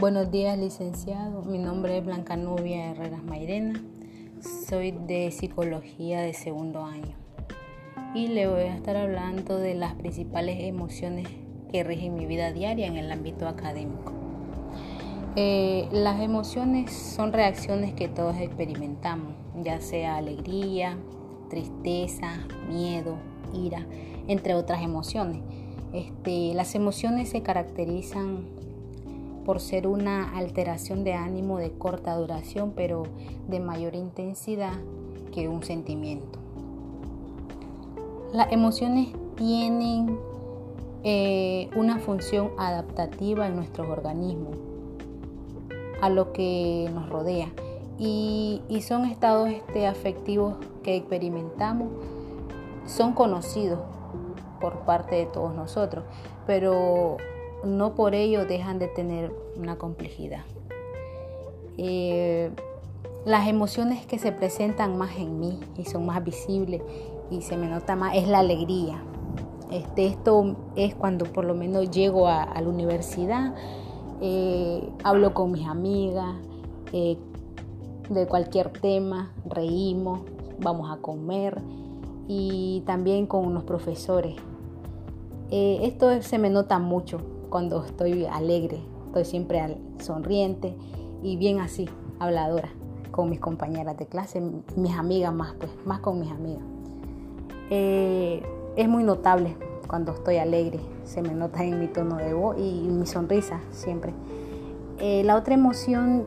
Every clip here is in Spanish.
Buenos días, licenciado. Mi nombre es Blanca Nubia Herreras Mairena. Soy de psicología de segundo año. Y le voy a estar hablando de las principales emociones que rigen mi vida diaria en el ámbito académico. Eh, las emociones son reacciones que todos experimentamos, ya sea alegría, tristeza, miedo, ira, entre otras emociones. Este, las emociones se caracterizan por ser una alteración de ánimo de corta duración, pero de mayor intensidad que un sentimiento. Las emociones tienen eh, una función adaptativa en nuestros organismos a lo que nos rodea y, son estados este, afectivos que experimentamos, son conocidos por parte de todos nosotros, pero no por ello dejan de tener una complejidad. Eh, las emociones que se presentan más en mí y son más visibles y se me nota más es la alegría. Este, esto es cuando por lo menos llego a, la universidad, eh, hablo con mis amigas eh, de cualquier tema, reímos, vamos a comer y también con los profesores. esto se me nota mucho cuando estoy alegre, estoy siempre sonriente y bien así, habladora con mis compañeras de clase, mis amigas más, pues, más con mis amigas. Eh, es muy notable cuando estoy alegre, se me nota en mi tono de voz y mi sonrisa siempre. Eh, la otra emoción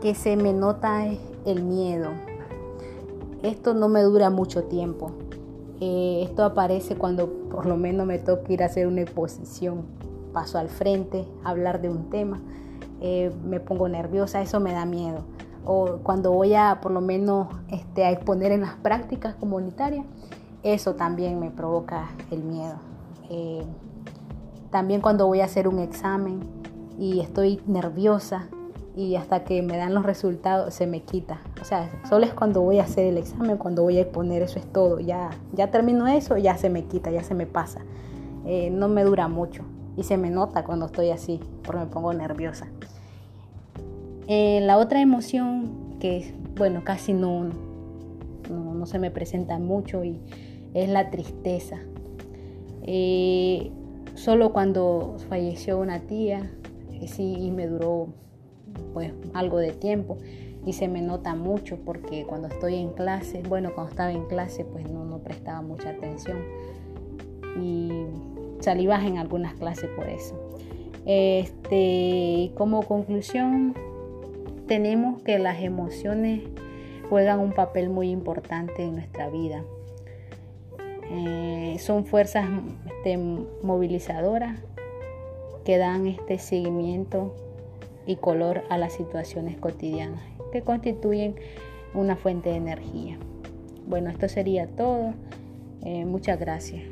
que se me nota es el miedo. Esto no me dura mucho tiempo. Eh, esto aparece cuando por lo menos me toca ir a hacer una exposición paso al frente, hablar de un tema, eh, me pongo nerviosa, eso me da miedo. O cuando voy a por lo menos este, a exponer en las prácticas comunitarias, eso también me provoca el miedo. Eh, también cuando voy a hacer un examen y estoy nerviosa y hasta que me dan los resultados se me quita. O sea, solo es cuando voy a hacer el examen, cuando voy a exponer, eso es todo. Ya, ya termino eso, ya se me quita, ya se me pasa. Eh, no me dura mucho y se me nota cuando estoy así, porque me pongo nerviosa. Eh, la otra emoción que, bueno, casi no, no, se me presenta mucho y es la tristeza. Eh, solo cuando falleció una tía, eh, sí, y me duró pues algo de tiempo y se me nota mucho porque cuando estoy en clase, bueno, cuando estaba en clase pues no, no prestaba mucha atención y salivas en algunas clases por eso. Este, como conclusión, tenemos que las emociones juegan un papel muy importante en nuestra vida. Eh, son fuerzas este, movilizadoras que dan este seguimiento y color a las situaciones cotidianas que constituyen una fuente de energía. Bueno, esto sería todo. Eh, muchas gracias.